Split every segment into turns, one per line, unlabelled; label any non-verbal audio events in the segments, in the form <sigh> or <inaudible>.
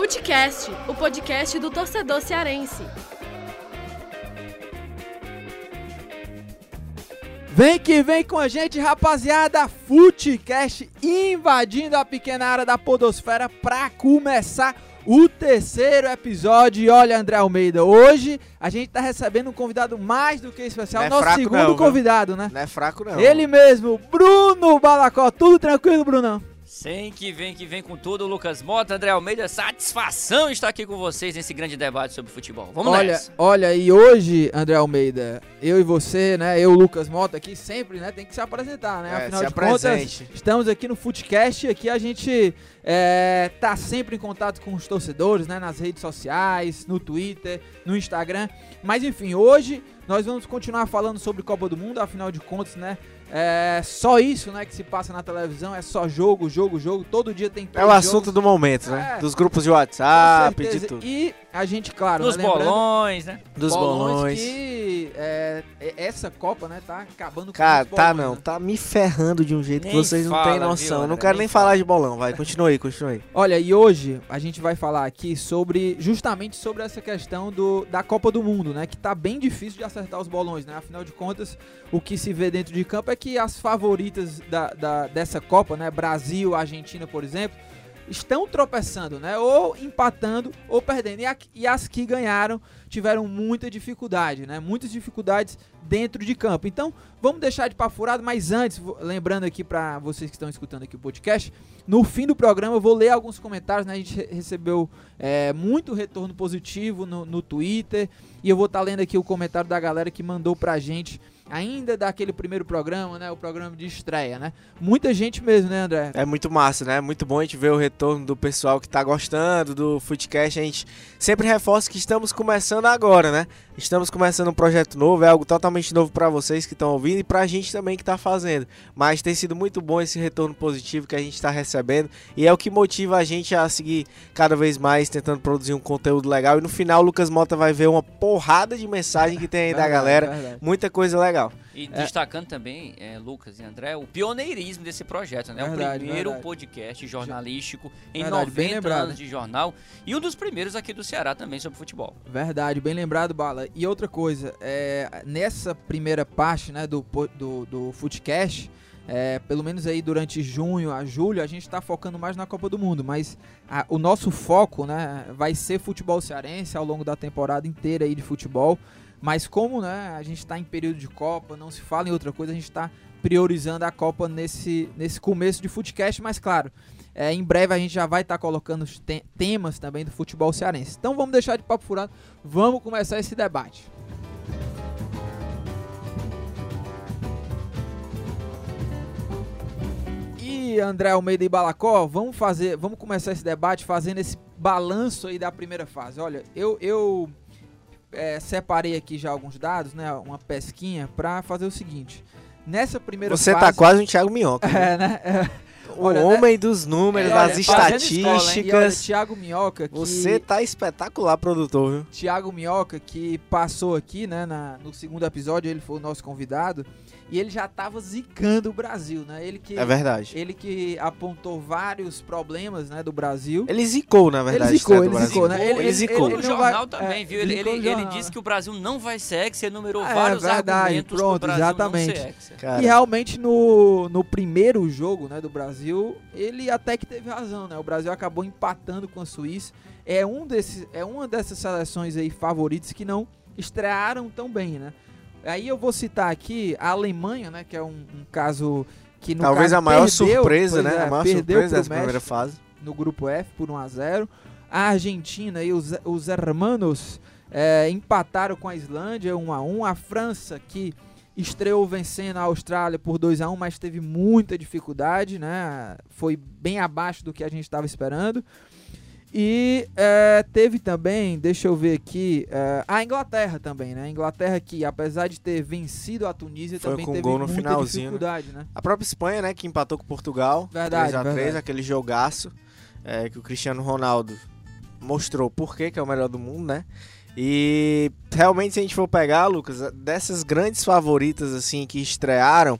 Futecast, o podcast do torcedor cearense.
Vem que vem com a gente, rapaziada. Futecast invadindo a pequena área da Podosfera pra começar o terceiro episódio. E olha, André Almeida, hoje a gente tá recebendo um convidado mais do que especial.
É
Nosso
fraco
segundo
não,
convidado, né?
Não é fraco, não.
Ele mesmo, Bruno Balacó. Tudo tranquilo, Brunão?
Sim, que vem, que vem com tudo, Lucas Mota, André Almeida, satisfação estar aqui com vocês nesse grande debate sobre futebol. Vamos
olha,
nessa.
olha, e hoje, André Almeida, eu e você, né? Eu, Lucas Mota, aqui sempre, né? Tem que se apresentar, né?
É,
Afinal
se
de contas,
apresente.
estamos aqui no Footcast. Aqui a gente é, tá sempre em contato com os torcedores, né? Nas redes sociais, no Twitter, no Instagram. Mas enfim, hoje nós vamos continuar falando sobre Copa do Mundo. Afinal de contas, né? É só isso, né? Que se passa na televisão. É só jogo, jogo, jogo. Todo dia tem
É o assunto
jogos,
do momento, né?
É.
Dos grupos de WhatsApp, de tudo.
E a gente, claro,
Dos
né,
bolões, né?
Dos bolões.
que é, é- essa Copa, né, tá acabando com
Cara, tá
bolões,
não.
né?
Tá me ferrando de um jeito que
Nem
vocês não
fala,
têm
viu,
noção. Eu não quero
Nem
nem falar
fala.
de bolão. Vai, continue aí, continue aí.
Olha, e hoje a gente vai falar aqui sobre, justamente sobre essa questão do, da Copa do Mundo, né, que tá bem difícil de acertar os bolões, né, afinal de contas, o que se vê dentro de campo é que as favoritas da, da- dessa Copa, né, Brasil, Argentina, por exemplo, estão tropeçando, né, ou empatando ou perdendo, e, a- e as que ganharam tiveram muita dificuldade, né, muitas dificuldades dentro de campo. Então, vamos deixar de papo furado, mas antes, lembrando aqui para vocês que estão escutando aqui o podcast, no fim do programa eu vou ler alguns comentários, né? A gente re- recebeu é, muito retorno positivo no, no Twitter e eu vou estar lendo aqui o comentário da galera que mandou pra gente ainda daquele primeiro programa, né? O programa de estreia, né? Muita gente mesmo, né, André?
É muito massa, né? Muito bom a gente ver o retorno do pessoal que tá gostando do Footcast. A gente sempre reforça que estamos começando agora, né? Estamos começando um projeto novo, é algo totalmente novo pra vocês que estão ouvindo e pra gente também que tá fazendo. Mas tem sido muito bom esse retorno positivo que a gente tá recebendo e é o que motiva a gente a seguir cada vez mais tentando produzir um conteúdo legal. E no final, o Lucas Mota vai ver uma porrada de mensagem que tem aí da galera. Muita coisa legal.
E
É.
destacando também, é, Lucas e André, o pioneirismo desse projeto, né?
Verdade,
o primeiro
verdade.
podcast jornalístico em
Verdade, bem
90
lembrado.
anos de jornal e um dos primeiros aqui do Ceará também sobre futebol.
Verdade, bem lembrado, Bala. E outra coisa, é, nessa primeira parte né, do, do, do Footcast, é, pelo menos aí durante junho a julho, a gente está focando mais na Copa do Mundo, mas a- o nosso foco né, vai ser futebol cearense ao longo da temporada inteira aí de futebol. Mas como né, a gente está em período de Copa, não se fala em outra coisa, a gente está priorizando a Copa nesse, nesse começo de Footcast, mas claro, é, em breve a gente já vai estar colocando os te- temas também do futebol cearense. Então vamos deixar de papo furado, vamos começar esse debate. E André Almeida e Balacó, vamos fazer, vamos começar esse debate fazendo esse balanço aí da primeira fase. Olha, eu, eu é, separei aqui já alguns dados, né, uma pesquinha para fazer o seguinte. Nessa primeira
Você
fase,
tá quase um Thiago Minhoca. né? <laughs>
é, né? É,
O
Olha, né?
homem dos números,
É,
das
olha,
fazendo escola,
olha,
estatísticas.
Thiago Minhoca, que
Você tá espetacular, produtor, viu?
Thiago Minhoca, que passou aqui, né, na- no segundo episódio, ele foi o nosso convidado, e ele já tava zicando o Brasil, né? Ele que,
É verdade.
ele que apontou vários problemas, né, do Brasil.
Ele zicou, na verdade,
Ele zicou,
o
ele
Brasil.
zicou, né?
Ele, zicou.
ele
o
não
jornal
vai-
também,
é,
viu? Ele,
zicou
ele, ele disse que o Brasil não vai ser hexa, enumerou
É,
vários
verdade,
argumentos
pronto,
pro Brasil
exatamente.
não ser hexa.
Cara,
E realmente no, no primeiro jogo né, do Brasil, ele até que teve razão, né? O Brasil acabou empatando com a Suíça. É, um desses, é uma dessas seleções aí favoritas que não estrearam tão bem, né? Aí eu vou citar aqui a Alemanha, né? Que é um, um caso que no
talvez
caso,
a maior
perdeu,
surpresa, né?
é,
a maior
perdeu
surpresa dessa primeira fase.
no grupo F por 1 a 0 A Argentina e os, os hermanos é, empataram com a Islândia 1 a 1 A França que estreou vencendo a Austrália por 2 a 1 mas teve muita dificuldade, né? Foi bem abaixo do que a gente estava esperando. E é, teve também, deixa eu ver aqui, é, a Inglaterra também, né? A Inglaterra que, apesar de ter vencido a Tunísia,
Foi
também
com
teve
gol no
muita
finalzinho, né?
dificuldade, né?
A própria Espanha, né, que empatou com Portugal.
Verdade,
3x3,
verdade.
aquele jogaço é, que o Cristiano Ronaldo mostrou por que que é o melhor do mundo, né? E realmente, se a gente for pegar, Lucas, dessas grandes favoritas assim que estrearam,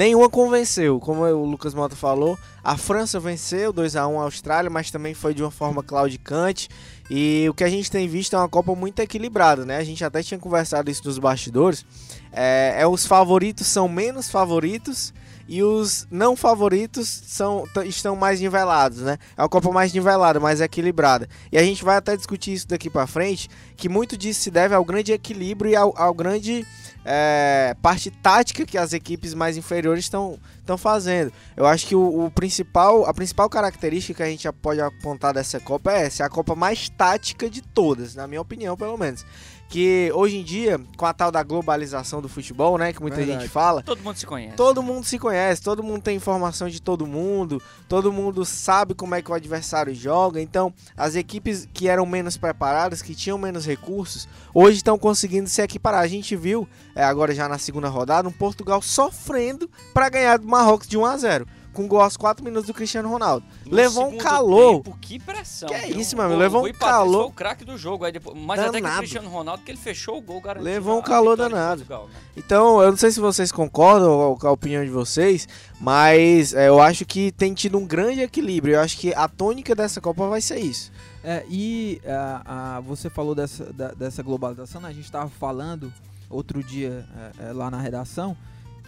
nenhuma convenceu. Como o Lucas Mota falou, a França venceu 2 a 1 a Austrália, mas também foi de uma forma claudicante. E o que a gente tem visto é uma Copa muito equilibrada, né? A gente até tinha conversado isso nos bastidores. É, é os favoritos são menos favoritos e os não favoritos são, estão mais nivelados, né? É uma Copa mais nivelada, mais equilibrada. E a gente vai até discutir isso daqui para frente, que muito disso se deve ao grande equilíbrio e ao, ao grande é, parte tática que as equipes mais inferiores estão fazendo. Eu acho que o, o, principal, a principal característica que a gente pode apontar dessa Copa é essa, é a Copa mais tática de todas, na minha opinião, pelo menos que hoje em dia, com a tal da globalização do futebol, né, que muita Verdade. gente fala,
todo mundo se conhece.
Todo mundo se conhece, todo mundo tem informação de todo mundo, todo mundo sabe como é que o adversário joga. Então, as equipes que eram menos preparadas, que tinham menos recursos, hoje estão conseguindo se equiparar. A gente viu, é, agora já na segunda rodada, um Portugal sofrendo para ganhar do Marrocos de 1 a 0 com gol aos 4 minutos do Cristiano Ronaldo. No levou um calor.
Tempo, que pressão.
Que é isso, mano. Levou um calor. Foi
o craque do jogo. Aí depois, mas danado. até que o Cristiano Ronaldo, que ele fechou o gol, garantiu.
Levou um calor danado. Portugal, né? Então, eu não sei se vocês concordam com a opinião de vocês, mas é, eu acho que tem tido um grande equilíbrio. Eu acho que a tônica dessa Copa vai ser isso.
É, e a, a, você falou dessa, da, dessa globalização, né? a gente estava falando outro dia é, é, lá na redação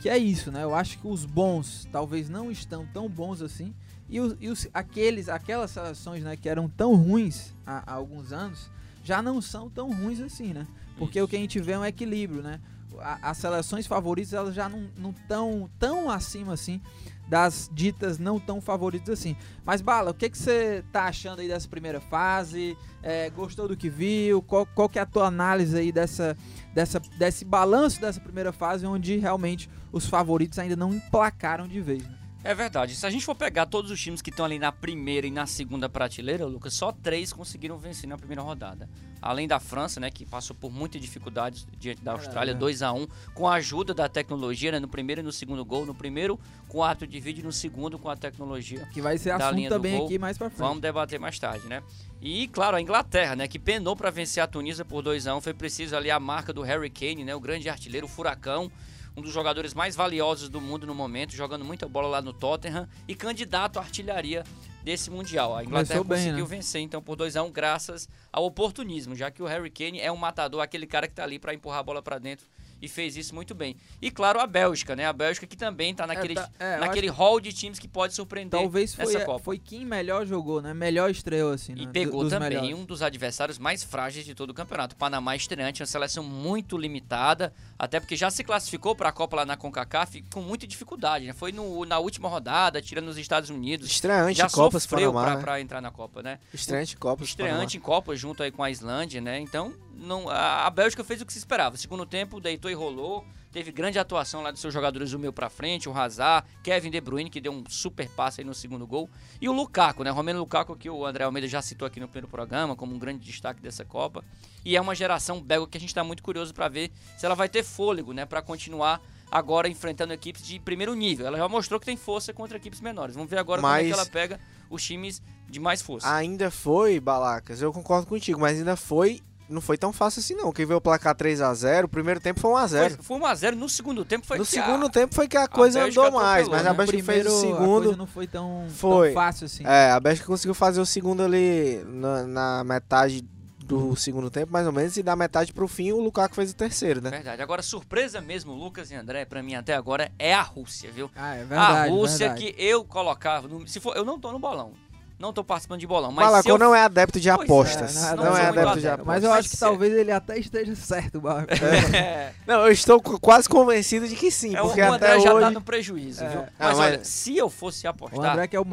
que é isso, né? Eu acho que os bons talvez não estão tão bons assim. E, os, e os, aqueles, aquelas seleções né, que eram tão ruins há, há, alguns anos já não são tão ruins assim, né? Porque isso. o que a gente vê é um equilíbrio, né? A, as seleções favoritas elas já não estão tão acima assim das ditas não tão favoritas assim. Mas Bala, o que, que você tá achando aí dessa primeira fase? É, gostou do que viu? Qual, qual que é a tua análise aí dessa, dessa, desse balanço dessa primeira fase onde realmente os favoritos ainda não emplacaram de vez? Né?
É verdade. Se a gente for pegar todos os times que estão ali na primeira e na segunda prateleira, Lucas, só três conseguiram vencer na primeira rodada. Além da França, né, que passou por muitas dificuldades diante da Austrália, 2 a 1 um, com a ajuda da tecnologia, né, no primeiro e no segundo gol. No primeiro com o árbitro de vídeo, no segundo com a tecnologia.
Que vai ser assunto também aqui mais pra frente.
Vamos debater mais tarde, né? E, claro, a Inglaterra, né, que penou para vencer a Tunísia por 2 a 1 um, foi preciso ali a marca do Harry Kane, né, o grande artilheiro, o furacão um dos jogadores mais valiosos do mundo no momento, jogando muita bola lá no Tottenham e candidato à artilharia desse Mundial. A Inglaterra bem, conseguiu né? vencer então por 2 a 1 um, graças ao oportunismo, já que o Harry Kane é um matador, aquele cara que está ali para empurrar a bola para dentro e fez isso muito bem. E claro, a Bélgica, né? A Bélgica que também está naquele, é, tá, é, naquele hall de times que pode surpreender
Talvez
foi,
Copa. foi quem melhor jogou, né? Melhor estreou, assim.
E
né?
pegou também melhores. um dos adversários mais frágeis de todo o campeonato. O Panamá estreante, uma seleção muito limitada, até porque já se classificou para a Copa lá na CONCACAF com muita dificuldade, né? Foi no, na última rodada, tirando os Estados Unidos.
Estreante
já
Copas
sofreu
para
né? entrar na Copa, né?
Estreante Copas
Estreante em Copa junto aí com a Islândia, né? Então, não, a, a Bélgica fez o que se esperava. Segundo tempo, deitou e rolou Teve grande atuação lá dos seus jogadores do meio para frente, o Hazard, Kevin De Bruyne, que deu um super passe aí no segundo gol. E o Lukaku, né? Romero Lukaku, que o André Almeida já citou aqui no primeiro programa, como um grande destaque dessa Copa. E é uma geração belga que a gente está muito curioso para ver se ela vai ter fôlego, né? Para continuar agora enfrentando equipes de primeiro nível. Ela já mostrou que tem força contra equipes menores. Vamos ver agora mas... como é que ela pega os times de mais força.
Ainda foi, Balacas, eu concordo contigo, mas ainda foi não foi tão fácil assim não. Quem veio o placar 3 a 0 o primeiro tempo foi 1x0.
Foi, foi 1x0, no segundo tempo foi
No segundo a, tempo foi que a coisa a andou mais, mas né? a Bélgica fez o segundo.
não foi tão, foi. tão fácil assim.
É, a Bélgica conseguiu fazer o segundo ali na, na metade do segundo tempo, mais ou menos, e da metade pro fim o Lukaku fez o terceiro, né?
Verdade. Agora, surpresa mesmo, Lucas e André, para mim até agora, é a Rússia, viu?
Ah, é verdade.
A Rússia
verdade.
que eu colocava. No, se for, eu não tô no bolão não tô participando de bolão. Mas
Balacô
eu...
não é adepto de apostas. É, não, não, não é adepto de apostas.
Mas eu acho que talvez ele até esteja certo, Balacô.
É. <laughs> Não, eu estou quase convencido de que sim. É, porque o André
já
hoje...
tá no prejuízo, é. viu? Mas, ah, olha, se eu fosse apostar, é eu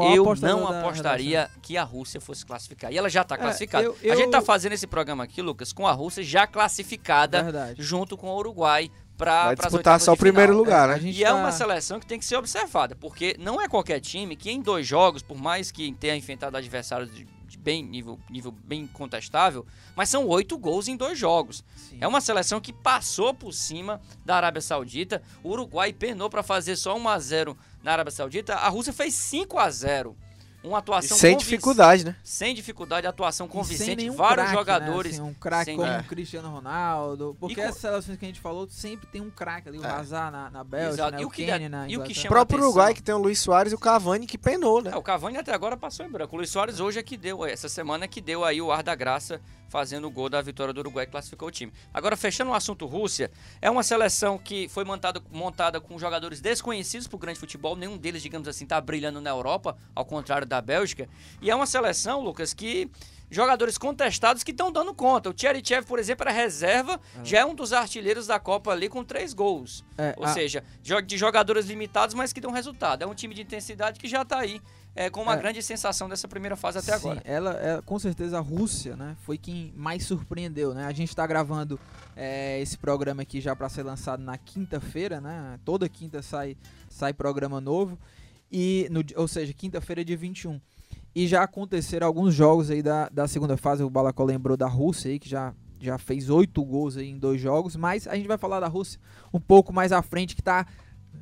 não apostaria que a Rússia fosse classificar. E ela já tá é, classificada. Eu, eu... A gente tá fazendo esse programa aqui, Lucas, com a Rússia já classificada
Verdade.
junto com o Uruguai para
disputar só o primeiro lugar, é,
né? E tá... é uma seleção que tem que ser observada, porque não é qualquer time que em dois jogos, por mais que tenha enfrentado adversários de, de bem nível, nível bem contestável, mas são oito gols em dois jogos. Sim. É uma seleção que passou por cima da Arábia Saudita. O Uruguai penou para fazer só 1 a 0 na Arábia Saudita. A Rússia fez 5 a 0 uma atuação
Sem
convinc-
dificuldade, né?
Sem dificuldade, atuação
E sem
convincente, vários
craque, né,
jogadores.
assim, um craque
sem-
como
É.
o Cristiano Ronaldo. Porque
com-
essas seleções que a gente falou sempre tem um craque ali, o
É.
Hazard na, na Bélgica,
Exato.
né,
E
o
o dá-
na
e o
próprio
atenção.
Uruguai, que tem o Luiz Soares e o Cavani, que penou, né?
É, o Cavani até agora passou em branco. O Luiz Soares hoje é que deu, essa semana é que deu aí o ar da graça fazendo o gol da vitória do Uruguai que classificou o time. Agora, fechando o assunto Rússia, é uma seleção que foi montada, montada com jogadores desconhecidos pro grande futebol, nenhum deles, digamos assim, tá brilhando na Europa, ao contrário da Bélgica. E é uma seleção, Lucas, que jogadores contestados que estão dando conta. O Tcherichev, por exemplo, era reserva, já é um dos artilheiros da Copa ali com três gols.
É,
Ou
a-
seja, de jogadores limitados, mas que dão resultado. É um time de intensidade que já tá aí é, com uma
É.
grande sensação dessa primeira fase até
Sim,
agora.
Ela, ela- com certeza a Rússia, né, foi quem mais surpreendeu, né? A gente está gravando é, esse programa aqui já para ser lançado na quinta-feira, né? Toda quinta sai sai programa novo e no, ou seja, quinta-feira dia 21. E já aconteceram alguns jogos aí da, da segunda fase, o Balacó lembrou da Rússia aí que já já fez oito gols aí em dois jogos, mas a gente vai falar da Rússia um pouco mais à frente que tá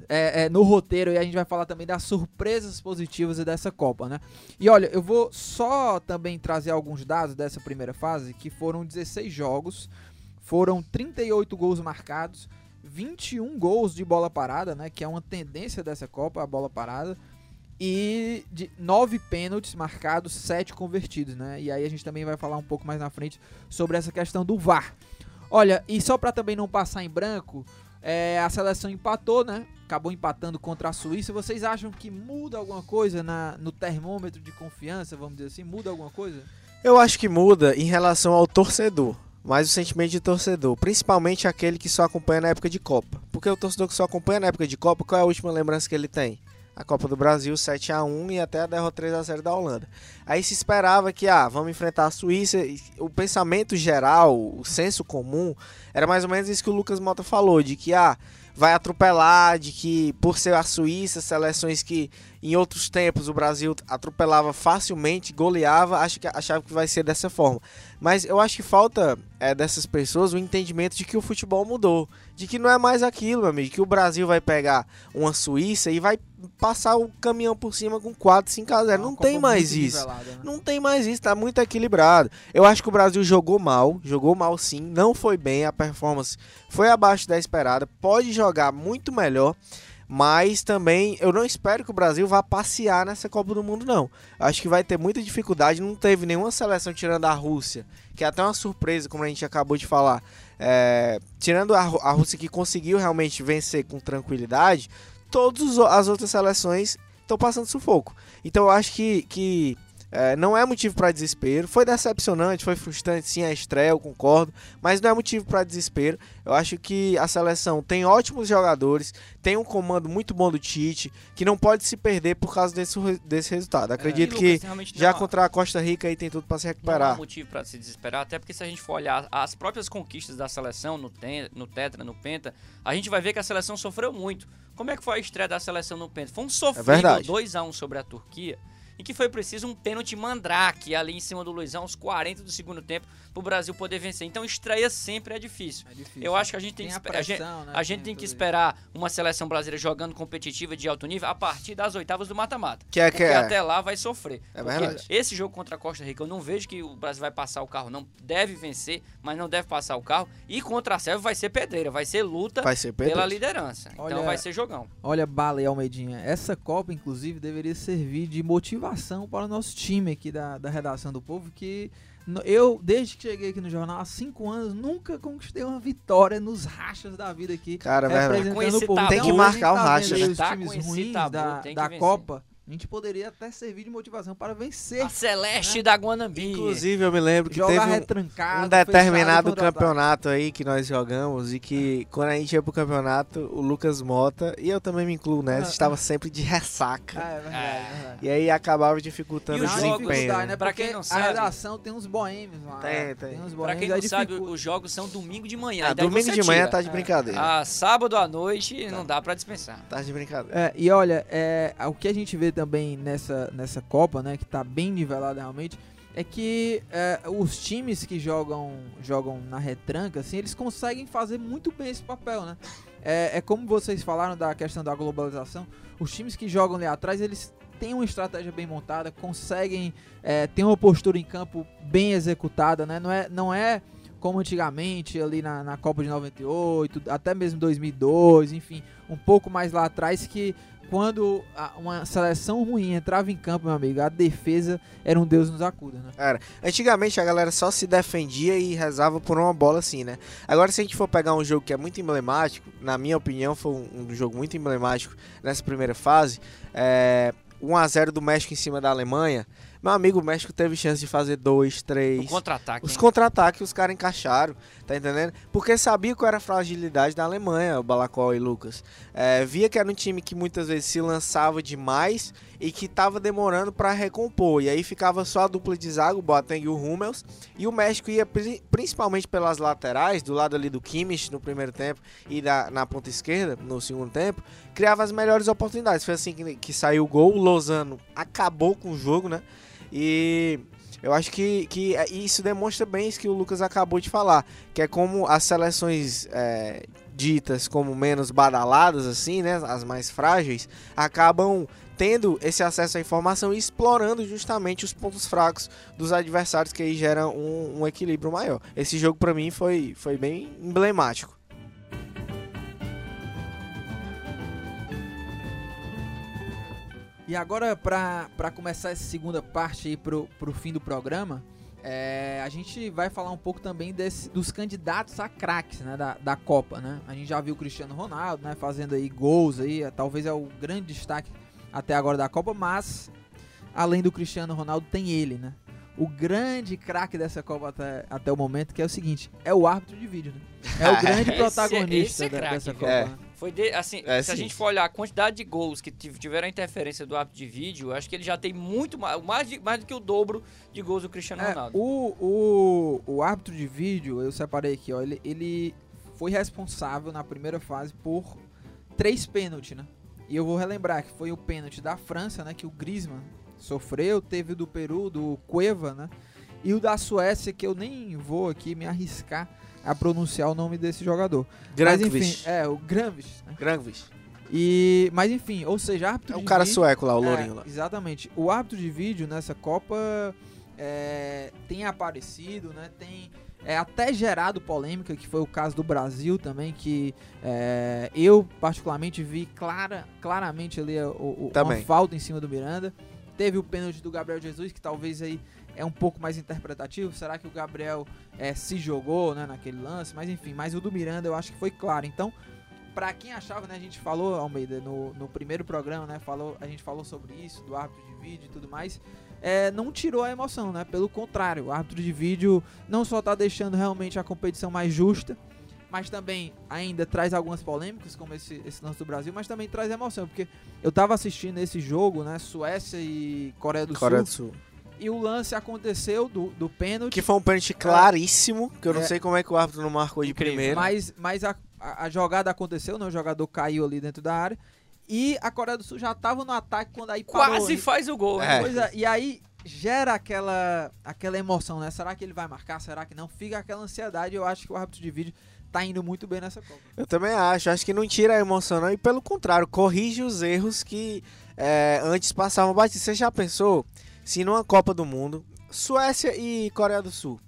é, é, no roteiro e a gente vai falar também das surpresas positivas dessa Copa, né? E olha, eu vou só também trazer alguns dados dessa primeira fase, que foram 16 jogos, foram 38 gols marcados, 21 gols de bola parada, né? Que é uma tendência dessa Copa, a bola parada. E de 9 pênaltis marcados, 7 convertidos, né? E aí a gente também vai falar um pouco mais na frente sobre essa questão do VAR. Olha, e só para também não passar em branco, é, a seleção empatou, né? Acabou empatando contra a Suíça. Vocês acham que muda alguma coisa na, no termômetro de confiança, vamos dizer assim? Muda alguma coisa?
Eu acho que muda em relação ao torcedor. Mais o sentimento de torcedor. Principalmente aquele que só acompanha na época de Copa. Porque o torcedor que só acompanha na época de Copa, qual é a última lembrança que ele tem? A Copa do Brasil 7 a 1 e até a derrota 3 a 0 da Holanda. Aí se esperava que, ah, vamos enfrentar a Suíça. O pensamento geral, o senso comum, era mais ou menos isso que o Lucas Mota falou, de que, ah, vai atropelar, de que por ser a Suíça, seleções que em outros tempos o Brasil atropelava facilmente, goleava, acho que, achava que vai ser dessa forma. Mas eu acho que falta é, dessas pessoas o entendimento de que o futebol mudou, de que não é mais aquilo, meu amigo, que o Brasil vai pegar uma Suíça e vai passar o caminhão por cima com 4, 5 a 0.
É
Não tem mais isso.
né?
Não tem mais isso, tá muito equilibrado. Eu acho que o Brasil jogou mal, jogou mal sim, não foi bem, a performance foi abaixo da esperada, pode jogar muito melhor, mas também eu não espero que o Brasil vá passear nessa Copa do Mundo não. Acho que vai ter muita dificuldade, não teve nenhuma seleção tirando a Rússia, que é até uma surpresa, como a gente acabou de falar. É, tirando a, a Rússia que conseguiu realmente vencer com tranquilidade, todas as outras seleções estão passando sufoco. Então eu acho que, que é, não é motivo para desespero. Foi decepcionante, foi frustrante sim a estreia, eu concordo, mas não é motivo para desespero. Eu acho que a seleção tem ótimos jogadores, tem um comando muito bom do Tite, que não pode se perder por causa desse, desse resultado. Acredito que
Lucas, realmente
já
não-
contra a Costa Rica aí tem tudo para se
Não há
recuperar.
motivo para se desesperar, até porque se a gente for olhar as próprias conquistas da seleção no, ten, no Tetra, no Penta, a gente vai ver que a seleção sofreu muito. Como é que foi a estreia da seleção no Penta? Foi um sofrido
verdade.
2x1 sobre a Turquia, em que foi preciso um pênalti mandrake ali em cima do Luizão, aos 40 do segundo tempo, para o Brasil poder vencer. Então estreia sempre é difícil.
É difícil.
Eu acho que a gente tem,
Tem
que
a
esper- a gente-
pressão, né?
a gente tem que
tudo isso.
esperar uma seleção brasileira jogando competitiva de alto nível a partir das oitavas do mata-mata.
Que é
Porque
que é.
até lá vai sofrer.
É verdade.
Esse jogo contra a Costa Rica, eu não vejo que o Brasil vai passar o carro, não. Deve vencer, mas não deve passar o carro. E contra a Sérvia vai ser pedreira, vai ser luta
Vai ser
pela liderança.
Olha-
Então vai ser jogão.
Olha, Bala e Almeidinha, essa Copa, inclusive, deveria servir de motivação para o nosso time aqui da, da redação do povo, que eu, desde que cheguei aqui no jornal, há cinco anos, nunca conquistei uma vitória nos rachas da vida aqui.
Cara, é verdade.
representando
Com esse
o povo.
tabu,
Tem que
Então,
marcar o
tá
racha,
aí
né?
Os
Tá
times
esse
ruins
tabu,
da,
tem que
da
vencer.
Copa, a gente poderia até servir de motivação para vencer.
A Celeste da Guanambi.
Inclusive, eu me lembro que
Jogar
teve um, um determinado campeonato aí que nós jogamos e que quando a gente ia pro campeonato, o Lucas Mota, e eu também me incluo nessa,
Ah.
estava sempre de ressaca.
Ah, é verdade,
É.
é verdade.
E aí acabava dificultando
E
o
os
Não,
jogos,
desempenho. né?
né?
Pra quem não
a
sabe-
redação tem uns boêmios lá.
Tem,
né?
tem.
uns
Pra quem não sabe,
dificulta.
os jogos são domingo de manhã.
Ah,
daí
domingo de manhã tá de brincadeira.
Ah, sábado à noite não dá pra dispensar.
Tá de brincadeira.
É, e olha, é, o que a gente vê também nessa, nessa Copa, né, que tá bem nivelada realmente, é que é, os times que jogam, jogam na retranca, assim, eles conseguem fazer muito bem esse papel, né? É, é como vocês falaram da questão da globalização, os times que jogam ali atrás, eles têm uma estratégia bem montada, conseguem é, ter uma postura em campo bem executada, né? Não é, não é como antigamente ali na, na Copa de 98, até mesmo 2002, enfim, um pouco mais lá atrás que quando uma seleção ruim entrava em campo, meu amigo, a defesa era um Deus nos acuda, né?
Era. Antigamente a galera só se defendia e rezava por uma bola assim, né? Agora, se a gente for pegar um jogo que é muito emblemático, na minha opinião, foi um, jogo muito emblemático nessa primeira fase, é 1x0 do México em cima da Alemanha. Meu amigo, o México teve chance de fazer dois, três. O
contra-ataque.
Os contra-ataques os caras encaixaram, tá entendendo? Porque sabia qual era a fragilidade da Alemanha, o Balacó e Lucas. É, via que era um time que muitas vezes se lançava demais e que tava demorando para recompor. E aí ficava só a dupla de zaga, o Boateng e o Hummels. E o México ia principalmente pelas laterais, do lado ali do Kimmich no primeiro tempo e da, na ponta esquerda no segundo tempo, criava as melhores oportunidades. Foi assim que, que saiu o gol. O Lozano acabou com o jogo, né? E eu acho que, que é, isso demonstra bem isso que o Lucas acabou de falar, que é como as seleções é, ditas como menos badaladas, assim, né, as mais frágeis, acabam tendo esse acesso à informação e explorando justamente os pontos fracos dos adversários, que aí gera um, um equilíbrio maior. Esse jogo para mim foi, foi bem emblemático.
E agora, para começar essa segunda parte aí pro, pro fim do programa, é, a gente vai falar um pouco também desse, dos candidatos a craques né, da, da Copa, né? A gente já viu o Cristiano Ronaldo, né, fazendo aí gols aí, talvez é o grande destaque até agora da Copa, mas além do Cristiano Ronaldo tem ele, né? O grande craque dessa Copa até, até o momento, que é o seguinte, é o árbitro de vídeo, né? É o <laughs> grande protagonista esse é, esse é craque, dessa Copa. É. Né?
Foi de, assim, é, se sim. a gente for olhar a quantidade de gols que tiveram a interferência do árbitro de vídeo, acho que ele já tem muito mais, mais, de, mais do que o dobro de gols do Cristiano é, Ronaldo.
O, o, o árbitro de vídeo, eu separei aqui, ó, ele, ele foi responsável na primeira fase por três pênaltis, né? E eu vou relembrar que foi o pênalti da França, né, que o Griezmann sofreu, teve o do Peru, do Cueva, né? E o da Suécia, que eu nem vou aqui me arriscar a pronunciar o nome desse jogador. Enfim, é, o Granvist.
Né?
E, mas enfim, ou seja, árbitro
É
um
cara
vídeo,
sueco lá, o
é,
lourinho lá.
Exatamente. O árbitro de vídeo nessa Copa é, tem aparecido, né? Tem é, até gerado polêmica, que foi o caso do Brasil também, que é, eu particularmente vi clara, claramente ali o, o, uma falta em cima do Miranda. Teve o pênalti do Gabriel Jesus, que talvez aí é um pouco mais interpretativo. Será que o Gabriel é, se jogou né, naquele lance? Mas enfim, mas o do Miranda eu acho que foi claro. Então, para quem achava, né, a gente falou, Almeida, no, no primeiro programa, né, falou, a gente falou sobre isso, do árbitro de vídeo e tudo mais. É, não tirou a emoção, né? Pelo contrário, o árbitro de vídeo não só está deixando realmente a competição mais justa, mas também ainda traz algumas polêmicas, como esse, esse lance do Brasil, mas também traz emoção, porque eu tava assistindo esse jogo, né? Suécia e Coreia do
Coreia
Sul.
Do Sul.
E o lance aconteceu do, do pênalti.
Que foi um pênalti claríssimo, que eu não é, sei como é que o árbitro não marcou de incrível. primeiro.
Mas, mas a, a, a, jogada aconteceu, né? O jogador caiu ali dentro da área. E a Coreia do Sul já tava no ataque quando aí
parou. Quase faz o gol,
né? É. é. E aí gera aquela, aquela emoção, né? Será que ele vai marcar? Será que não? Fica aquela ansiedade. Eu acho que o árbitro de vídeo tá indo muito bem nessa Copa.
Eu também acho. Acho que não tira a emoção, não. E pelo contrário, corrige os erros que é, antes passavam batidos. Você já pensou se numa Copa do Mundo Suécia e Coreia do Sul.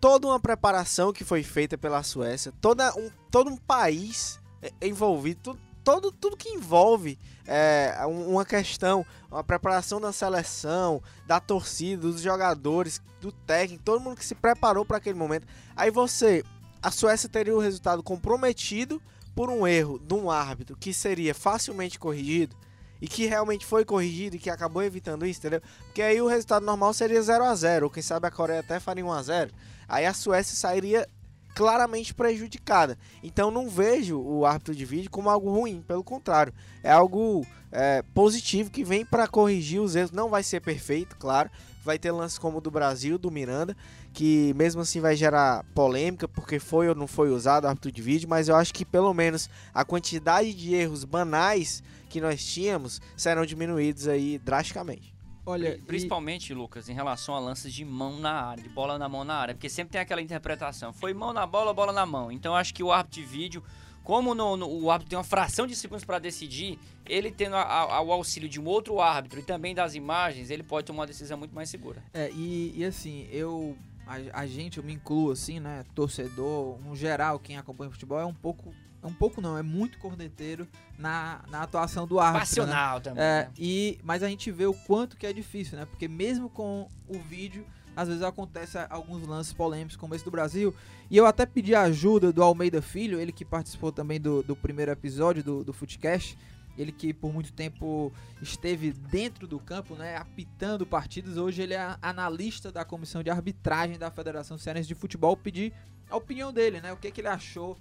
Toda uma preparação que foi feita pela Suécia, toda um, todo um país é, envolvido, tudo, todo, tudo que envolve é, uma questão, uma preparação da seleção, da torcida, dos jogadores, do técnico, todo mundo que se preparou para aquele momento. Aí você, a Suécia teria o resultado comprometido por um erro de um árbitro que seria facilmente corrigido e que realmente foi corrigido e que acabou evitando isso, entendeu? Porque aí o resultado normal seria 0 a 0 ou quem sabe a Coreia até faria 1 a 0 Aí a Suécia sairia claramente prejudicada. Então não vejo o árbitro de vídeo como algo ruim, pelo contrário, é algo é, positivo que vem para corrigir os erros. Não vai ser perfeito, claro. Vai ter lances como o do Brasil, do Miranda, que mesmo assim vai gerar polêmica porque foi ou não foi usado o árbitro de vídeo, mas eu acho que pelo menos a quantidade de erros banais que nós tínhamos serão diminuídos aí drasticamente.
Olha, principalmente, e... Lucas, em relação a lances de mão na área, de bola na mão na área, porque sempre tem aquela interpretação, foi mão na bola, bola na mão. Então acho que o árbitro de vídeo como no, no- o árbitro tem uma fração de segundos para decidir, ele tendo a- a- o auxílio de um outro árbitro e também das imagens, ele pode tomar uma decisão muito mais segura.
É, e, e assim, eu. A, a gente, eu me incluo assim, né? Torcedor, no geral, quem acompanha futebol é um pouco. É um pouco não, é muito corneteiro na, na atuação do árbitro. né?
Passional também.
É,
né?
e, mas a gente vê o quanto que é difícil, né? Porque mesmo com o vídeo, às vezes acontece alguns lances polêmicos como esse do Brasil. E eu até pedi a ajuda do Almeida Filho, ele que participou também do, do primeiro episódio do, do Footcast. Ele que por muito tempo esteve dentro do campo, né, apitando partidas. Hoje ele é analista da comissão de arbitragem da Federação Cearense de Futebol. Pedi a opinião dele, né? O que, que ele achou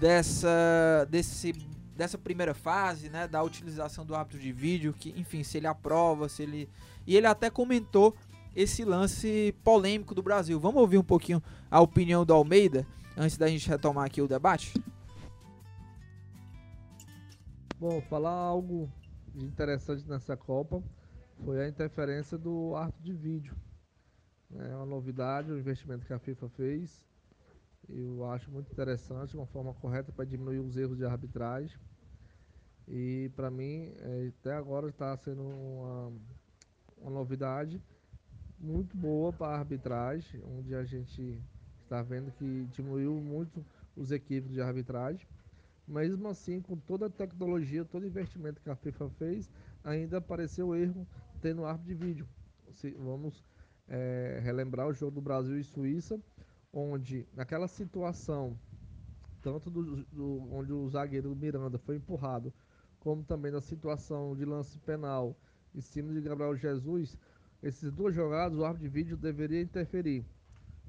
dessa, desse, dessa primeira fase, né? Da utilização do árbitro de vídeo, que, enfim, se ele aprova, se ele. E ele até comentou esse lance polêmico do Brasil. Vamos ouvir um pouquinho a opinião do Almeida antes da gente retomar aqui o debate?
Bom, falar algo interessante nessa Copa foi a interferência do árbitro de vídeo. É uma novidade, o investimento que a FIFA fez. Eu acho muito interessante, uma forma correta para diminuir os erros de arbitragem. E para mim, é, até agora está sendo uma, uma novidade muito boa para a arbitragem, onde a gente está vendo que diminuiu muito os equipes de arbitragem. Mesmo assim, com toda a tecnologia, todo investimento que a FIFA fez, ainda apareceu erro tendo árbitro de vídeo. Se, vamos é, relembrar o jogo do Brasil e Suíça, onde naquela situação, tanto do, do, onde o zagueiro Miranda foi empurrado, como também na situação de lance penal em cima de Gabriel Jesus, esses duas jogadas o árbitro de vídeo deveria interferir.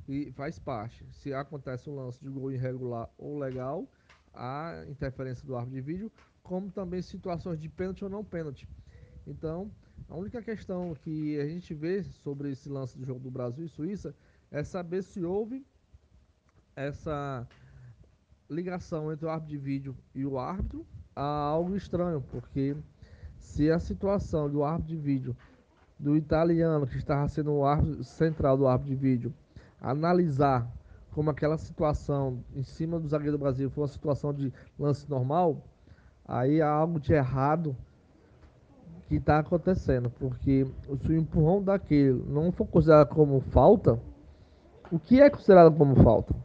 E faz parte. Se acontece um lance de gol irregular ou legal, a interferência do árbitro de vídeo, como também situações de pênalti ou não pênalti. Então, a única questão que a gente vê sobre esse lance do jogo do Brasil e Suíça é saber se houve essa ligação entre o árbitro de vídeo e o árbitro a algo estranho, porque se a situação do árbitro de vídeo do italiano, que estava sendo o árbitro central do árbitro de vídeo, analisar como aquela situação em cima do zagueiro do Brasil foi uma situação de lance normal, aí há algo de errado que está acontecendo, porque se o empurrão daquele não for considerado como falta, o que é considerado como falta?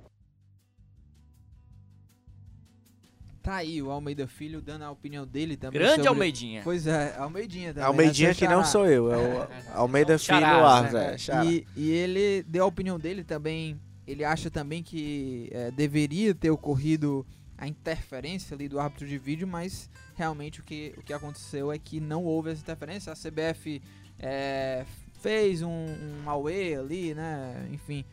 Tá aí o Almeida Filho dando a opinião dele também.
Grande
sobre-
Almeidinha.
Pois é, Almeidinha também.
Almeidinha
né?
que não sou eu, é o Almeida Filho Arthur.
né?
É.
E, e ele deu a opinião dele também. Ele acha também que é, deveria ter ocorrido a interferência ali do árbitro de vídeo, mas realmente o que, o que aconteceu é que não houve essa interferência. A CBF é, fez um, um away ali, né? Enfim,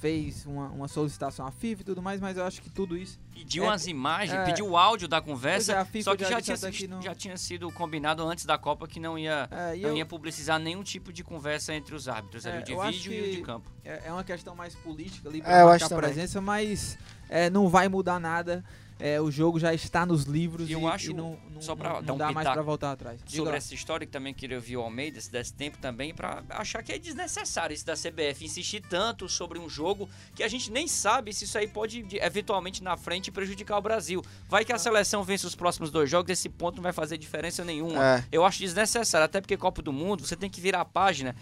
fez uma, uma solicitação à FIFA e tudo mais, mas eu acho que tudo isso
Pediu
É,
umas imagens,
é.
pediu o áudio da conversa,
é, a FIFA
só que
já
já tinha,
não-
já tinha sido combinado antes da Copa que não ia,
é,
não
eu-
ia publicizar nenhum tipo de conversa entre os árbitros,
É,
ali, o de vídeo e o de campo.
É, é uma questão mais política ali
É,
pra
eu
marcar
acho
a presença, mas é, não vai mudar nada. É, o jogo já está nos livros
E eu
e,
acho,
e não, não,
só pra
não- não
um
dá mais pra voltar atrás. Diga
Sobre
lá.
essa história que também queria ouvir o Almeida, se desse tempo também, pra achar que é desnecessário isso da CBF insistir tanto sobre um jogo que a gente nem sabe se isso aí pode de- eventualmente na frente prejudicar o Brasil. Vai que a seleção vence os próximos dois jogos, esse ponto não vai fazer diferença nenhuma.
É.
Eu acho desnecessário, até porque Copa do Mundo, você tem que virar a página.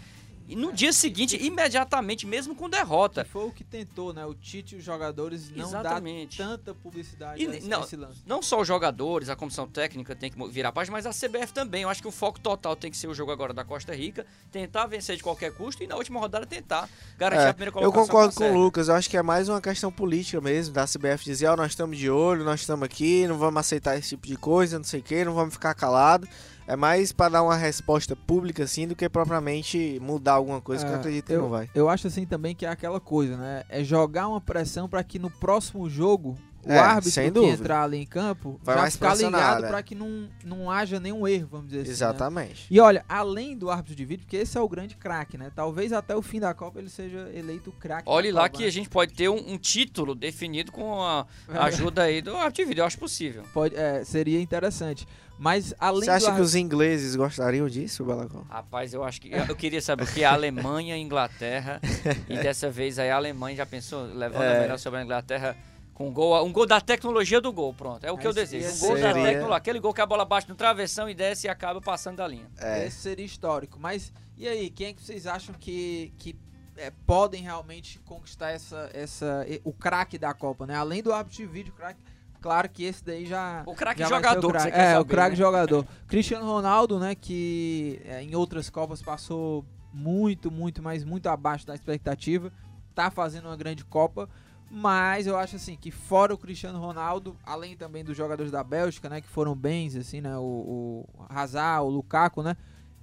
E no dia seguinte, imediatamente, mesmo com
Que
derrota.
foi o que tentou, né? O Tite e os jogadores não
Exatamente.
dar tanta publicidade
E
a esse,
não-
esse lance.
Não só os jogadores, a comissão técnica tem que virar a página, mas a CBF também. Eu acho que o foco total tem que ser o jogo agora da Costa Rica, tentar vencer de qualquer custo e na última rodada tentar garantir
É,
a primeira
Eu
colocação.
concordo
com
o. Lucas, eu acho que é mais uma questão política mesmo, da CBF dizer, ó, nós estamos de olho, nós estamos aqui, não vamos aceitar esse tipo de coisa, não sei o que, não vamos ficar calado. É mais para dar uma resposta pública assim do que propriamente mudar alguma coisa que eu
É,
acredito que
eu,
não vai.
eu acho assim também que é aquela coisa, né? É jogar uma pressão pra que no próximo jogo o
É,
árbitro
sem
que entrar ali em campo
Vai
já ficar ligado
é.
pra que não, não haja nenhum erro, vamos dizer assim. né?
Exatamente.
E olha, além do árbitro de vídeo, porque esse é o grande craque, né? Talvez até o fim da Copa ele seja eleito craque.
Olhe lá
Copa,
que
né?
a gente pode ter um, um título definido com a
É.
ajuda aí do árbitro de vídeo. Eu acho possível.
Pode, é, seria interessante. Mas além
Você
do
acha que os ingleses gostariam disso, Balacão?
Rapaz, eu acho que. Eu queria saber o que é a Alemanha e Inglaterra. <laughs> e dessa vez aí a Alemanha já pensou, levando
É.
a melhor sobre a Inglaterra Com um gol, um gol da tecnologia do gol, pronto. É o que eu desejo. Um gol da
ser-
tecnologia. Aquele gol que a bola bate no travessão e desce e acaba passando da linha.
É.
Esse seria histórico. Mas e aí, quem é que vocês acham que, que é, podem realmente conquistar essa, essa, o craque da Copa, né? Além do árbitro de vídeo, craque. Claro que esse daí já.
O craque jogador,
o
que você
craque.
quer
É, o
saber,
craque
né?
jogador. Cristiano Ronaldo, né? Que é, em outras Copas passou muito, muito, mas muito abaixo da expectativa. Tá fazendo uma grande Copa. Mas eu acho assim que fora o Cristiano Ronaldo, além também dos jogadores da Bélgica, né, que foram bens assim, né, o, o Hazard, o Lukaku, né,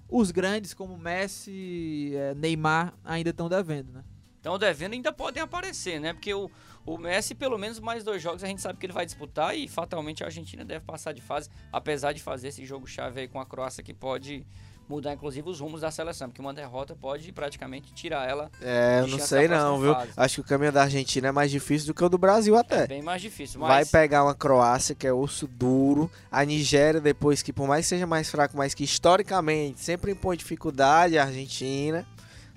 os grandes como Messi, eh, Neymar ainda estão devendo, né?
Então, devendo ainda podem aparecer, né? Porque o, o Messi, pelo menos mais dois jogos, a gente sabe que ele vai disputar e fatalmente a Argentina deve passar de fase, apesar de fazer esse jogo chave aí com a Croácia que pode mudar inclusive os rumos da seleção, porque uma derrota pode praticamente tirar ela.
É, eu não sei não, viu?
fase.
Acho que o caminho da Argentina é mais difícil do que o do Brasil
É
até.
bem mais difícil, mas
Vai pegar uma Croácia, que é osso duro. A Nigéria, depois que, por mais que seja mais fraco, mas que historicamente sempre impõe dificuldade, a Argentina.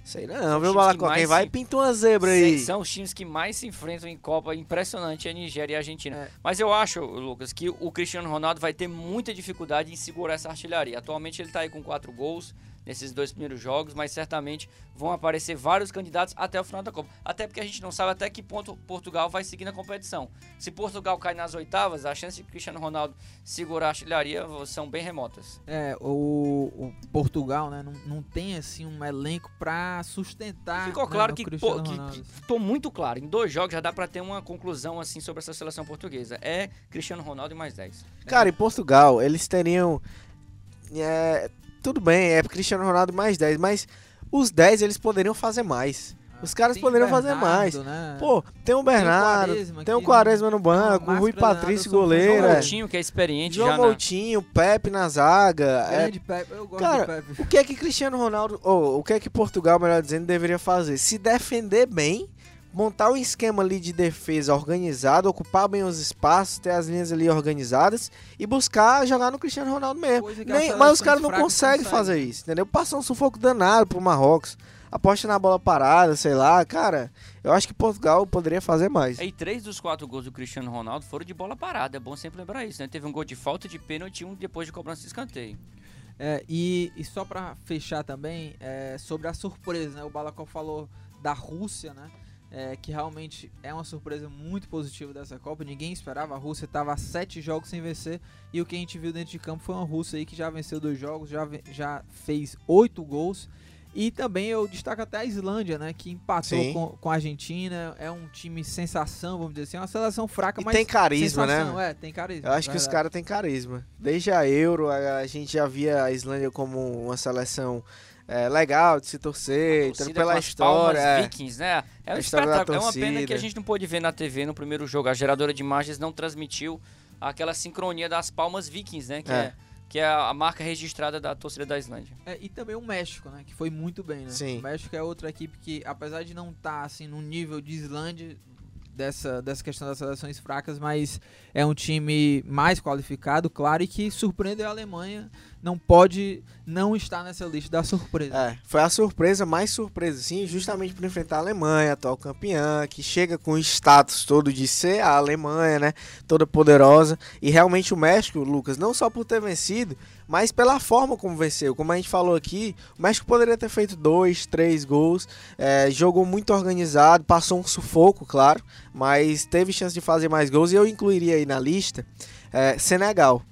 Sei não,
São
viu, Balacó? Quem vai
se-
pinta uma zebra aí.
são os times que mais se enfrentam em Copa, impressionante, é a Nigéria e a Argentina.
É.
Mas eu acho, Lucas, que o Cristiano Ronaldo vai ter muita dificuldade em segurar essa artilharia. Atualmente ele tá aí com quatro gols nesses dois primeiros jogos, mas certamente vão aparecer vários candidatos até o final da Copa. Até porque a gente não sabe até que ponto Portugal vai seguir na competição. Se Portugal cai nas oitavas, a chance de Cristiano Ronaldo segurar a artilharia são bem remotas.
É, o, o Portugal, né, não, não tem assim um elenco pra sustentar.
Ficou
né,
claro
o
que,
Cristiano
pô, que,
Ronaldo.
que tô muito claro. Em dois jogos já dá pra ter uma conclusão assim sobre essa seleção portuguesa. É Cristiano Ronaldo e mais 10.
Cara, em Portugal, eles teriam. é, tudo bem, é Cristiano Ronaldo mais 10, mas os 10 eles poderiam fazer mais. Os caras
Tem
poderiam fazer
Bernardo,
mais.
Né?
Pô, tem o Bernardo,
Quaresma,
tem o Quaresma no banco, o Rui Patrício, goleiro.
João
é.
Moutinho, que é experiente
João
já na...
Moutinho, Pepe na zaga. é,
Pepe, eu gosto
Cara,
do Pepe.
o que é que Cristiano Ronaldo, ou o que é que Portugal, melhor dizendo, deveria fazer? Se defender bem, montar um esquema ali de defesa organizado, ocupar bem os espaços, ter as linhas ali organizadas e buscar jogar no Cristiano Ronaldo mesmo.
As
Nem, mas os
seleções
caras não conseguem fazer isso, entendeu? Passam um sufoco danado pro Marrocos. Aposta na bola parada, sei lá, cara. Eu acho que Portugal poderia fazer mais.
E três dos quatro gols do Cristiano Ronaldo foram de bola parada. É bom sempre lembrar isso, né? Teve um gol de falta de pênalti e um depois de cobrança de escanteio.
É, e, e só pra fechar também, é, sobre a surpresa, né? O Balakov falou da Rússia, né? É, que realmente é uma surpresa muito positiva dessa Copa. Ninguém esperava. A Rússia estava a sete jogos sem vencer. E o que a gente viu dentro de campo foi uma Rússia aí que já venceu dois jogos, já, já fez oito gols. E também eu destaco até a Islândia, né? Que empatou com, com a Argentina. É um time sensação, vamos dizer assim. É uma seleção fraca,
E
mas.
tem carisma,
sensação,
né?
É, tem carisma.
Eu acho que os caras têm carisma. Desde a Euro, a, a gente já via a Islândia como uma seleção é, legal de se torcer,
Torcida
pela história.
palmas
é.
Vikings, né? É um
A história da
espetáculo. É uma pena que a gente não pôde ver na TV no primeiro jogo. A geradora de imagens não transmitiu aquela sincronia das palmas Vikings, né? Que é,
É.
que é a marca registrada da torcida da Islândia.
É, e também o México, né? Que foi muito bem, né?
Sim.
O México é outra equipe que, apesar de não estar assim no nível de Islândia dessa, dessa questão das seleções fracas, mas é um time mais qualificado, claro, e que surpreendeu a Alemanha. Não pode não estar nessa lista da surpresa.
É, foi a surpresa, mais surpresa, sim, justamente por enfrentar a Alemanha, atual campeã, que chega com o status todo de ser a Alemanha, né? Toda poderosa. E realmente o México, Lucas, não só por ter vencido, mas pela forma como venceu. Como a gente falou aqui, o México poderia ter feito dois, três gols, é, jogou muito organizado, passou um sufoco, claro, mas teve chance de fazer mais gols. E eu incluiria aí na lista é, Senegal.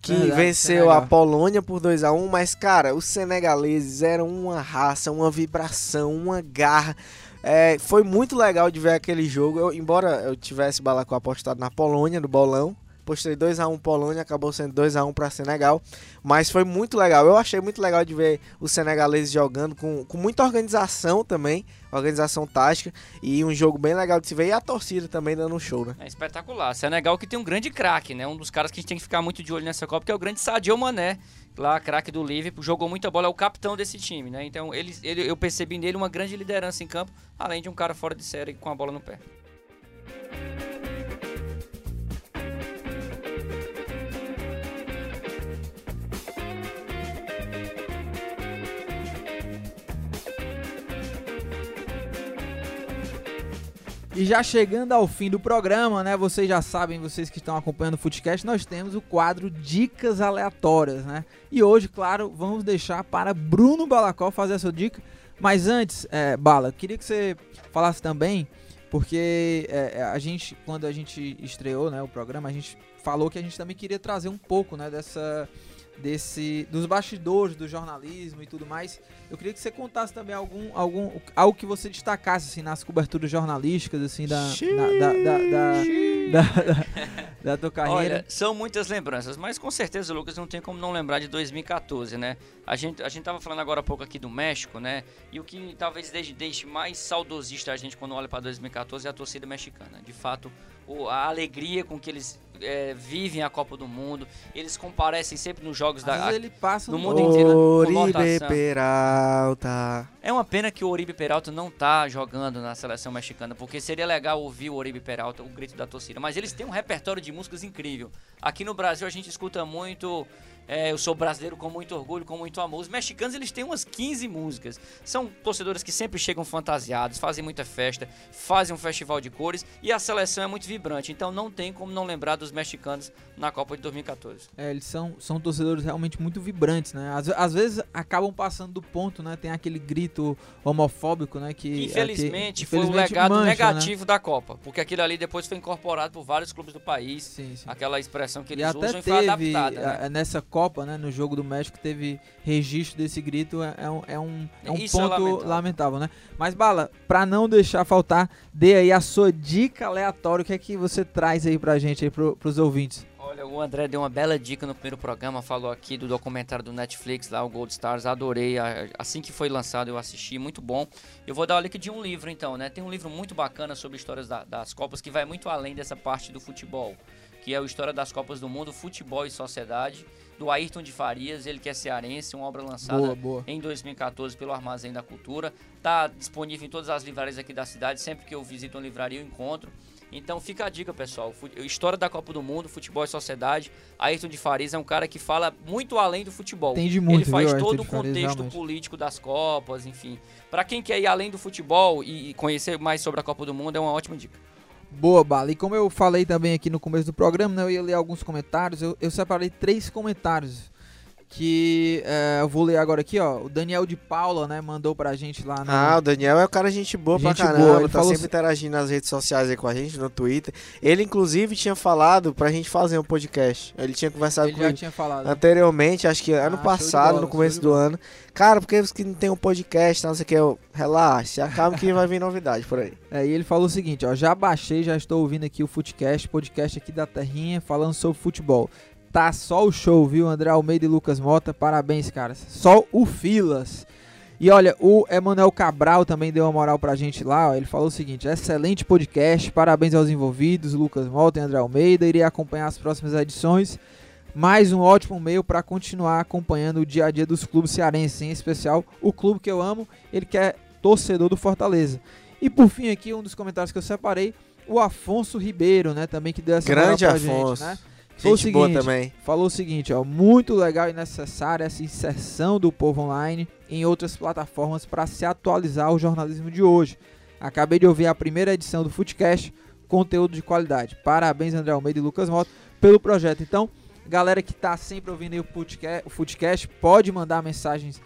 Que
Verdade,
venceu
Senegal.
a Polônia por 2 a 1 mas, cara, os senegaleses eram uma raça, uma vibração, uma garra. É, foi muito legal de ver aquele jogo. Eu- embora eu tivesse Balacó apostado na Polônia, no bolão, postei 2 a 1 Polônia, acabou sendo 2 a 1 para Senegal. Mas foi muito legal. Eu achei muito legal de ver os senegaleses jogando com, com muita organização também, organização tática e um jogo bem legal de se ver. E a torcida também dando um show, né?
É espetacular. Senegal que tem um grande craque, né? Um dos caras que a gente tem que ficar muito de olho nessa Copa, que é o grande Sadio Mané, lá, craque do Liverpool, jogou muita bola, é o capitão desse time, né? Então ele, ele, eu percebi nele uma grande liderança em campo, além de um cara fora de série com a bola no pé.
E já chegando ao fim do programa, né? Vocês já sabem, vocês que estão acompanhando o Footcast, nós temos o quadro Dicas Aleatórias, né? E hoje, claro, vamos deixar para Bruno Balacó fazer a sua dica. Mas antes, é, Bala, queria que você falasse também, porque é, a gente, quando a gente estreou né, o programa, a gente falou que a gente também queria trazer um pouco né, dessa desse dos bastidores do jornalismo e tudo mais. Eu queria que você contasse também algum algum algo que você destacasse assim nas coberturas jornalísticas assim da da, da, da, da, da, da tua carreira.
Olha, são muitas lembranças, mas com certeza, Lucas, não tem como não lembrar de 2014, né? A gente a gente tava falando agora há pouco aqui do México, né? E o que talvez deixe, deixe mais saudosista a gente quando olha para 2014 é a torcida mexicana. De fato, a alegria com que eles é, vivem a Copa do Mundo. Eles comparecem sempre nos jogos
Às
da,
vezes ele passa
no
no
mundo inteiro. com
Oribe. Peralta.
É uma pena que o Oribe Peralta não tá jogando na seleção mexicana, porque seria legal ouvir o Oribe Peralta, o grito da torcida. Mas eles têm um repertório de músicas incrível. Aqui no Brasil a gente escuta muito é, Eu Sou Brasileiro com muito orgulho, com muito amor. Os mexicanos eles têm umas 15 músicas. São torcedores que sempre chegam fantasiados, fazem muita festa, fazem um festival de cores e a seleção é muito vibrante. Então não tem como não lembrar dos mexicanos na Copa de 2014.
É, eles são, são torcedores realmente muito vibrantes, né? Às, às vezes acabam passando do ponto, né? Tem aquele grito homofóbico, né? Que,
Que,
é,
infelizmente,
que,
foi um
infelizmente
legado
mancha, né?
negativo da Copa, porque aquilo ali depois foi incorporado por vários clubes do país.
Sim, sim.
Aquela expressão que
E
eles
até
usam e foi
teve,
adaptada. né?
a- nessa Copa, né, no jogo do México, teve registro desse grito, é, é um, é um, é um
Isso é
ponto
lamentável.
lamentável. né? Mas, Bala, pra não deixar faltar, dê aí a sua dica aleatória, o que é que você traz aí pra gente, aí, pro, pros ouvintes?
Olha, o André deu uma bela dica no primeiro programa, falou aqui do documentário do Netflix, lá o Gold Stars, adorei, assim que foi lançado eu assisti, muito bom. Eu vou dar o link de um livro então, né? Tem um livro muito bacana sobre histórias da- das Copas que vai muito além dessa parte do futebol, que é o História das Copas do Mundo, Futebol e Sociedade, do Ayrton de Farias, ele que é cearense, uma obra lançada
Boa, boa.
em 2014 pelo Armazém da Cultura. Tá disponível em todas as livrarias aqui da cidade. Sempre que eu visito uma livraria, eu encontro. Então fica a dica, pessoal. História da Copa do Mundo, futebol e sociedade. Ayrton de Farias é um cara que fala muito além do futebol.
Entende muito,
Ele faz
viu,
todo o
Farias,
contexto
realmente.
político das Copas, enfim. Pra quem quer ir além do futebol e conhecer mais sobre a Copa do Mundo, é uma ótima dica.
Boa, Bala. E como eu falei também aqui no começo do programa, né, eu ia ler alguns comentários. Eu, eu separei três comentários que é, eu vou ler agora aqui, ó. O Daniel de Paula, né, mandou pra gente lá no...
Ah, o Daniel é um cara gente boa
Gente
pra
boa,
caramba,
ele
tá
falou
sempre interagindo nas redes sociais aí com a gente, no Twitter. Ele, inclusive, tinha falado pra gente fazer um podcast. Ele tinha conversado
Ele já
comigo
tinha falado. né?
anteriormente, acho que
Ah,
ano
de
passado,
bola,
no começo do ano. Cara, por que não tem um podcast, não sei o que, eu, relaxa, se acalma que vai vir novidade por aí. <laughs>
É, e ele falou o seguinte, ó, já baixei, já estou ouvindo aqui o Footcast, podcast aqui da Terrinha, falando sobre futebol. Tá só o show, viu, André Almeida e Lucas Mota, parabéns, caras. Só o Filas. E olha, o Emanuel Cabral também deu uma moral pra gente lá, ó, ele falou o seguinte, excelente podcast, parabéns aos envolvidos, Lucas Mota e André Almeida, irei acompanhar as próximas edições. Mais um ótimo meio para continuar acompanhando o dia a dia dos clubes cearenses, em especial o clube que eu amo, ele que é torcedor do Fortaleza. E por fim aqui, um dos comentários que eu separei, o Afonso Ribeiro, né, também que deu essa moral
Grande
pra
Afonso.
gente, né? Falou o
Gente boa
seguinte,
também.
falou o seguinte, ó, muito legal e necessária essa inserção do povo online em outras plataformas para se atualizar ao jornalismo de hoje. Acabei de ouvir a primeira edição do Footcast, conteúdo de qualidade. Parabéns André Almeida e Lucas Mota pelo projeto. Então, galera que tá sempre ouvindo aí o Footcast, o Footcast pode mandar mensagens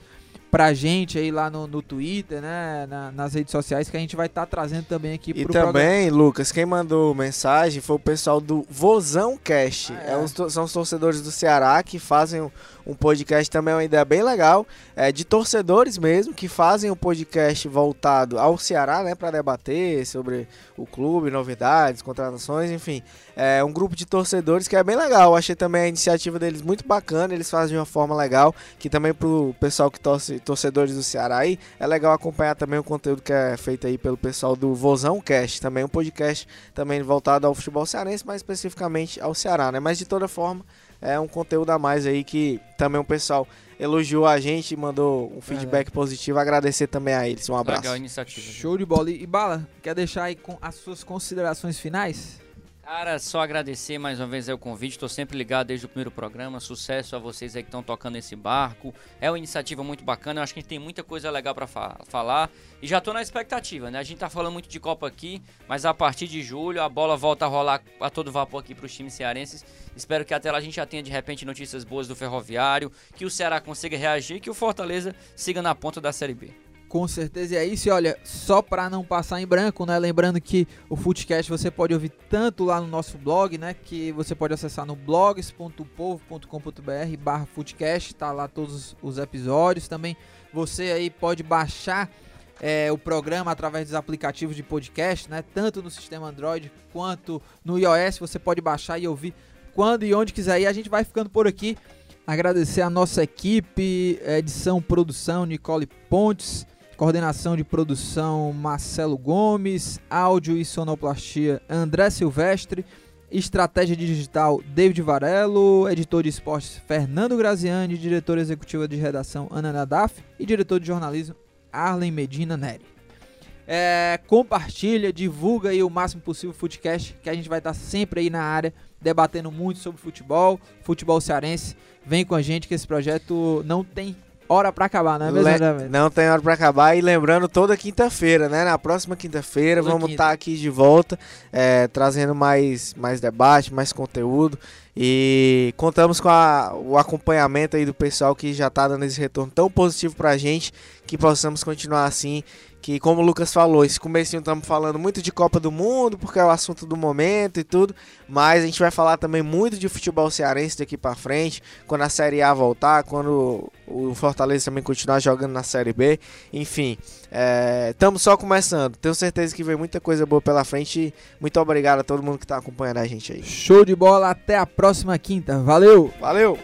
pra gente aí lá no, no Twitter, né, na- nas redes sociais que a gente vai estar trazendo também aqui
E
pro programa.
também, Lucas, quem mandou mensagem foi o pessoal do Vozão Cast.
Ah,
é.
é.
são os torcedores do Ceará que fazem um, um podcast também, é uma ideia bem legal. É, de torcedores mesmo, que fazem um podcast voltado ao Ceará, né? Pra debater sobre o clube, novidades, contratações, enfim. É um grupo de torcedores que é bem legal. Achei também a iniciativa deles muito bacana. Eles fazem de uma forma legal. Que também pro pessoal que torce, torcedores do Ceará aí, é legal acompanhar também o conteúdo que é feito aí pelo pessoal do Vozão Cast. Também um podcast também voltado ao futebol cearense, mais especificamente ao Ceará, né? Mas de toda forma, é um conteúdo a mais aí que também o pessoal elogiou a gente e mandou um feedback positivo. Agradecer também a eles. Um abraço.
Legal a iniciativa.
Show de bola. E, e Bala, quer deixar aí com as suas considerações finais?
Cara, só agradecer mais uma vez o convite. Estou sempre ligado desde o primeiro programa. Sucesso a vocês aí que estão tocando esse barco. É uma iniciativa muito bacana. Eu acho que a gente tem muita coisa legal para fa falar. E já estou na expectativa, né? A gente tá falando muito de Copa aqui, mas a partir de julho a bola volta a rolar a todo vapor aqui para os times cearenses. Espero que até lá a gente já tenha de repente notícias boas do Ferroviário, que o Ceará consiga reagir e que o Fortaleza siga na ponta da Série B.
Com certeza é isso. E olha, só para não passar em branco, né? Lembrando que o Footcast você pode ouvir tanto lá no nosso blog, né? Que você pode acessar no blogs.povo.com.br barra Footcast, tá lá todos os episódios. Também você aí pode baixar é, o programa através dos aplicativos de podcast, né? Tanto no sistema Android quanto no iOS. Você pode baixar e ouvir quando e onde quiser. E a gente vai ficando por aqui. Agradecer a nossa equipe, edição, produção, Nicole Pontes. Coordenação de produção Marcelo Gomes, áudio e sonoplastia André Silvestre, estratégia digital David Varelo, editor de esportes Fernando Graziani, diretora executiva de redação Ana Nadaf. E diretor de jornalismo Arlen Medina Neri. É, compartilha, divulga aí o máximo possível o Footcast, que a gente vai estar sempre aí na área debatendo muito sobre futebol, futebol cearense. Vem com a gente que esse projeto não tem hora para acabar, não é mesmo,
Le Não tem hora para acabar. E lembrando, toda quinta-feira, né? Na próxima quinta-feira vamos estar tá aqui de volta, é, trazendo mais, mais debate, mais conteúdo. E contamos com a, o acompanhamento aí do pessoal que já está dando esse retorno tão positivo para a gente, que possamos continuar assim que como o Lucas falou, esse começo estamos falando muito de Copa do Mundo, porque é o assunto do momento e tudo, mas a gente vai falar também muito de futebol cearense daqui para frente, quando a Série A voltar, quando o Fortaleza também continuar jogando na Série B, enfim, estamos é, só começando, tenho certeza que vem muita coisa boa pela frente muito obrigado a todo mundo que está acompanhando a gente aí.
Show de bola, até a próxima quinta, valeu!
Valeu!